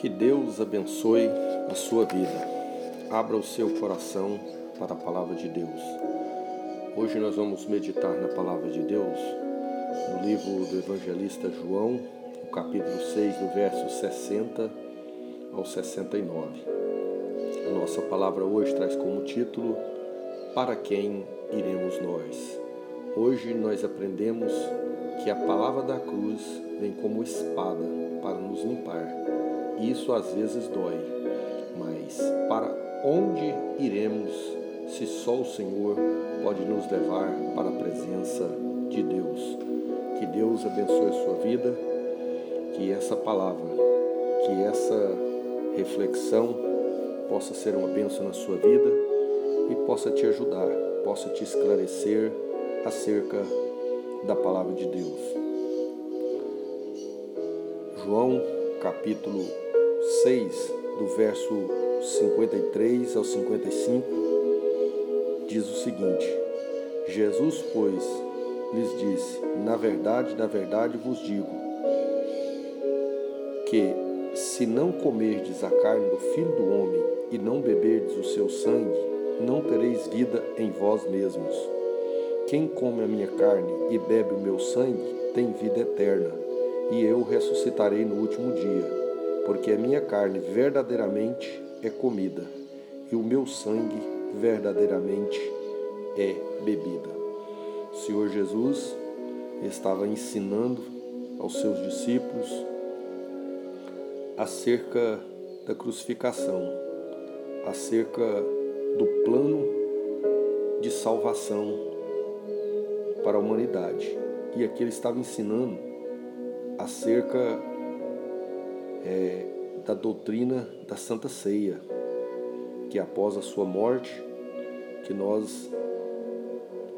Que Deus abençoe a sua vida. Abra o seu coração para a palavra de Deus. Hoje nós vamos meditar na palavra de Deus no livro do evangelista João, no capítulo 6, do verso 60 ao 69. A nossa palavra hoje traz como título Para quem iremos nós? Hoje nós aprendemos que a palavra da cruz vem como espada para nos limpar isso às vezes dói, mas para onde iremos se só o Senhor pode nos levar para a presença de Deus? Que Deus abençoe a sua vida, que essa palavra, que essa reflexão possa ser uma bênção na sua vida e possa te ajudar, possa te esclarecer acerca da palavra de Deus. João capítulo 6, do verso 53 ao 55, diz o seguinte: Jesus, pois, lhes disse: Na verdade, na verdade vos digo, que se não comerdes a carne do Filho do Homem e não beberdes o seu sangue, não tereis vida em vós mesmos. Quem come a minha carne e bebe o meu sangue tem vida eterna, e eu ressuscitarei no último dia porque a minha carne verdadeiramente é comida e o meu sangue verdadeiramente é bebida. O Senhor Jesus estava ensinando aos seus discípulos acerca da crucificação, acerca do plano de salvação para a humanidade. E aqui ele estava ensinando acerca é, da doutrina da Santa Ceia, que após a sua morte, que nós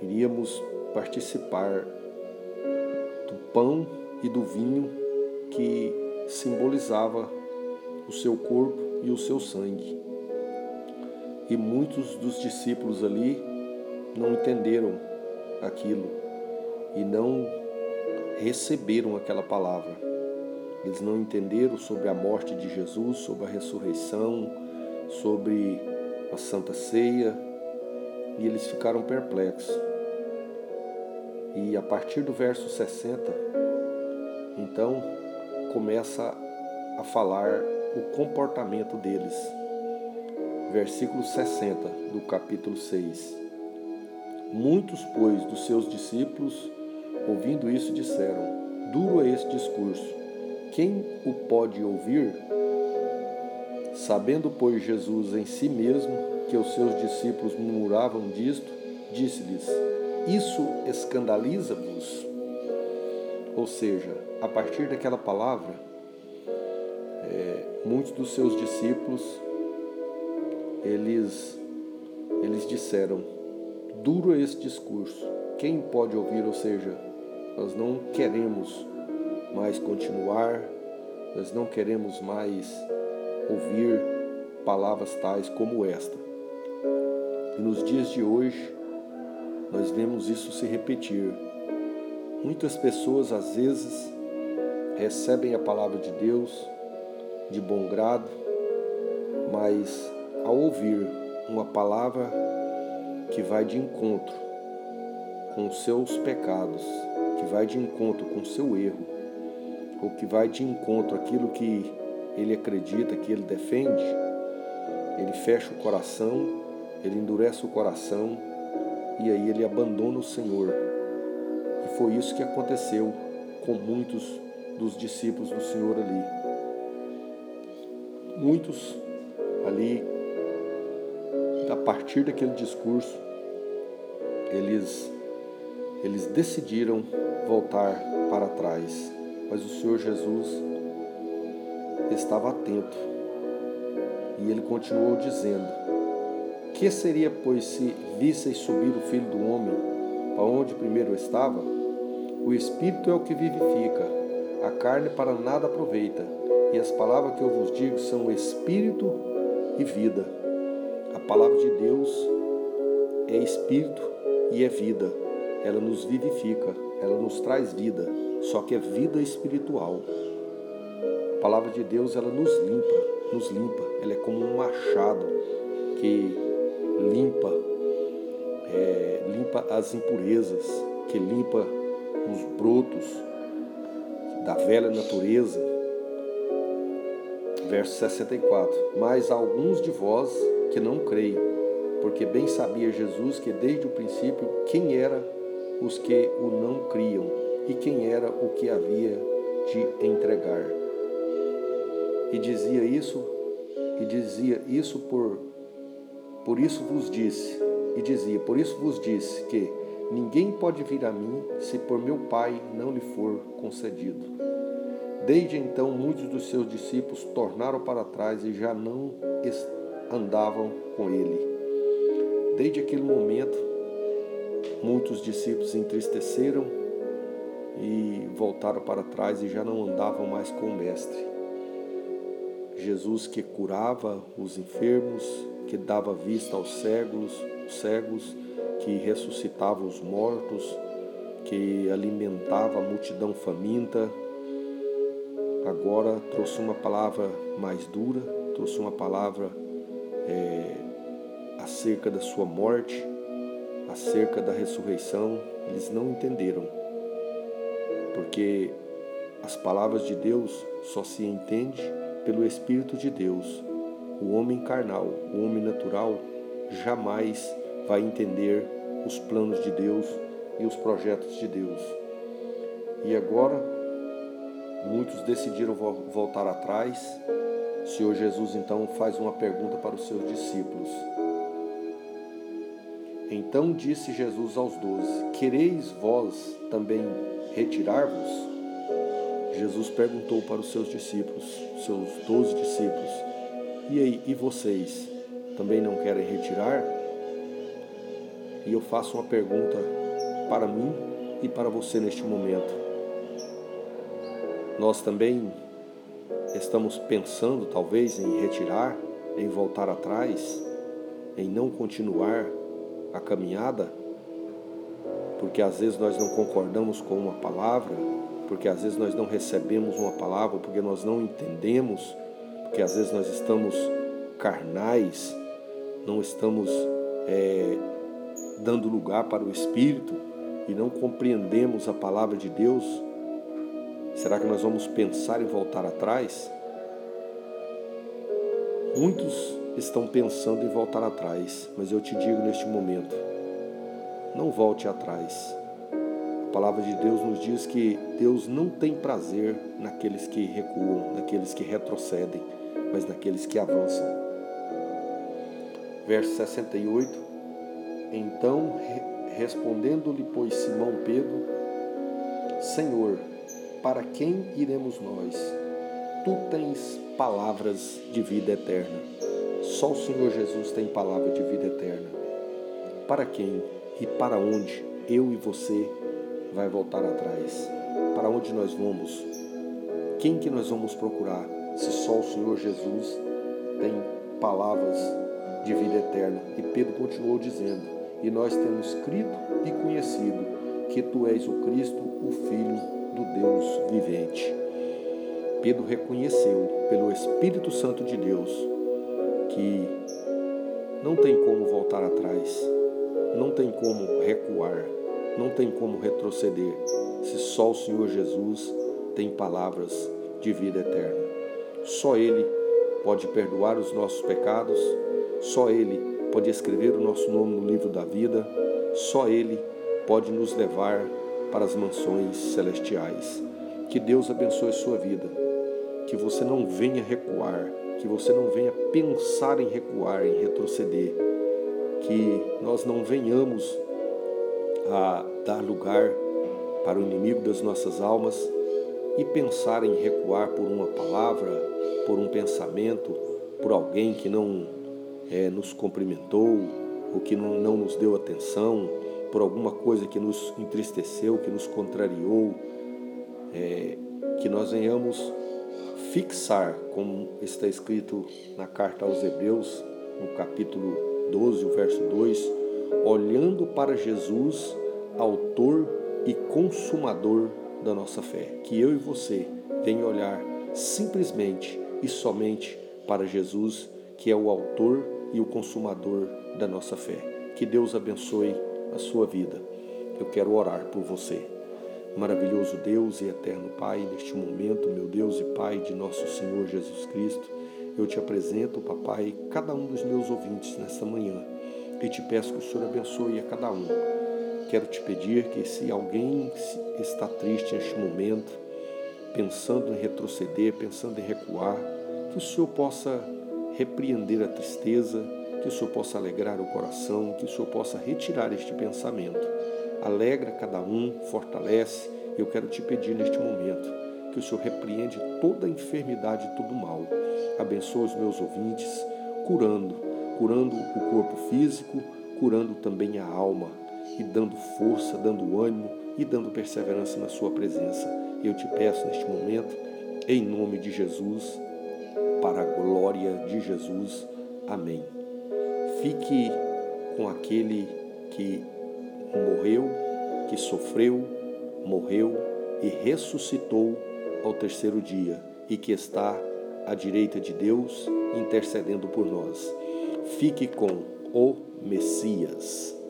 iríamos participar do pão e do vinho que simbolizava o seu corpo e o seu sangue. E muitos dos discípulos ali não entenderam aquilo e não receberam aquela palavra. Eles não entenderam sobre a morte de Jesus, sobre a ressurreição, sobre a Santa Ceia, e eles ficaram perplexos. E a partir do verso 60, então começa a falar o comportamento deles. Versículo 60 do capítulo 6. Muitos, pois, dos seus discípulos, ouvindo isso, disseram: Duro é esse discurso quem o pode ouvir? Sabendo, pois, Jesus em si mesmo que os seus discípulos murmuravam disto, disse-lhes: Isso escandaliza-vos? Ou seja, a partir daquela palavra, é, muitos dos seus discípulos eles eles disseram: duro é discurso. Quem pode ouvir? Ou seja, nós não queremos mais continuar, nós não queremos mais ouvir palavras tais como esta. E nos dias de hoje, nós vemos isso se repetir. Muitas pessoas, às vezes, recebem a palavra de Deus de bom grado, mas ao ouvir uma palavra que vai de encontro com seus pecados, que vai de encontro com seu erro, ou que vai de encontro àquilo que ele acredita, que ele defende, ele fecha o coração, ele endurece o coração e aí ele abandona o Senhor. E foi isso que aconteceu com muitos dos discípulos do Senhor ali. Muitos ali, a partir daquele discurso, eles, eles decidiram voltar para trás. Mas o Senhor Jesus estava atento e ele continuou dizendo: Que seria, pois, se visseis subir o Filho do Homem para onde primeiro estava? O Espírito é o que vivifica, a carne para nada aproveita, e as palavras que eu vos digo são Espírito e vida. A palavra de Deus é Espírito e é vida, ela nos vivifica, ela nos traz vida só que é vida espiritual. palavra de Deus ela nos limpa, nos limpa. Ela é como um machado que limpa, é, limpa as impurezas, que limpa os brotos da velha natureza. Verso 64. Mas alguns de vós que não creem, porque bem sabia Jesus que desde o princípio quem era os que o não criam e quem era o que havia de entregar. E dizia isso, e dizia isso por por isso vos disse, e dizia, por isso vos disse que ninguém pode vir a mim se por meu Pai não lhe for concedido. Desde então muitos dos seus discípulos tornaram para trás e já não andavam com ele. Desde aquele momento, muitos discípulos entristeceram e voltaram para trás e já não andavam mais com o Mestre. Jesus que curava os enfermos, que dava vista aos cegos, cegos, que ressuscitava os mortos, que alimentava a multidão faminta. Agora trouxe uma palavra mais dura, trouxe uma palavra é, acerca da sua morte, acerca da ressurreição. Eles não entenderam, porque as palavras de Deus só se entende pelo Espírito de Deus. O homem carnal, o homem natural, jamais vai entender os planos de Deus e os projetos de Deus. E agora, muitos decidiram voltar atrás. O Senhor Jesus então faz uma pergunta para os seus discípulos. Então disse Jesus aos doze: Quereis vós também retirar-vos? Jesus perguntou para os seus discípulos, seus doze discípulos: E aí, e vocês também não querem retirar? E eu faço uma pergunta para mim e para você neste momento. Nós também estamos pensando, talvez, em retirar, em voltar atrás, em não continuar a caminhada, porque às vezes nós não concordamos com uma palavra, porque às vezes nós não recebemos uma palavra, porque nós não entendemos, porque às vezes nós estamos carnais, não estamos é, dando lugar para o Espírito e não compreendemos a palavra de Deus. Será que nós vamos pensar em voltar atrás? Muitos estão pensando em voltar atrás, mas eu te digo neste momento: não volte atrás. A palavra de Deus nos diz que Deus não tem prazer naqueles que recuam, naqueles que retrocedem, mas naqueles que avançam. Verso 68. Então, respondendo-lhe, pois Simão Pedro, Senhor, para quem iremos nós? Tu tens palavras de vida eterna. Só o Senhor Jesus tem palavra de vida eterna. Para quem e para onde eu e você vai voltar atrás? Para onde nós vamos? Quem que nós vamos procurar? Se só o Senhor Jesus tem palavras de vida eterna. E Pedro continuou dizendo: E nós temos crido e conhecido que tu és o Cristo, o Filho do Deus vivente. Pedro reconheceu pelo Espírito Santo de Deus que não tem como voltar atrás, não tem como recuar, não tem como retroceder, se só o Senhor Jesus tem palavras de vida eterna. Só Ele pode perdoar os nossos pecados, só Ele pode escrever o nosso nome no livro da vida, só Ele pode nos levar para as mansões celestiais. Que Deus abençoe a sua vida, que você não venha recuar, que você não venha pensar em recuar, em retroceder, que nós não venhamos a dar lugar para o inimigo das nossas almas e pensar em recuar por uma palavra, por um pensamento, por alguém que não é, nos cumprimentou, ou que não, não nos deu atenção, por alguma coisa que nos entristeceu, que nos contrariou, é, que nós venhamos fixar, como está escrito na carta aos Hebreus, no capítulo 12, o verso 2, olhando para Jesus, autor e consumador da nossa fé. Que eu e você venham olhar simplesmente e somente para Jesus, que é o autor e o consumador da nossa fé. Que Deus abençoe a sua vida. Eu quero orar por você. Maravilhoso Deus e eterno Pai, neste momento, meu Deus e Pai de nosso Senhor Jesus Cristo, eu te apresento, papai, cada um dos meus ouvintes nesta manhã e te peço que o Senhor abençoe a cada um. Quero te pedir que, se alguém está triste neste momento, pensando em retroceder, pensando em recuar, que o Senhor possa repreender a tristeza, que o Senhor possa alegrar o coração, que o Senhor possa retirar este pensamento. Alegra cada um, fortalece. Eu quero te pedir neste momento que o Senhor repreende toda enfermidade e todo mal. Abençoa os meus ouvintes, curando, curando o corpo físico, curando também a alma e dando força, dando ânimo e dando perseverança na sua presença. Eu te peço neste momento, em nome de Jesus, para a glória de Jesus. Amém. Fique com aquele que morreu, que sofreu, morreu e ressuscitou ao terceiro dia e que está à direita de Deus intercedendo por nós. Fique com o Messias.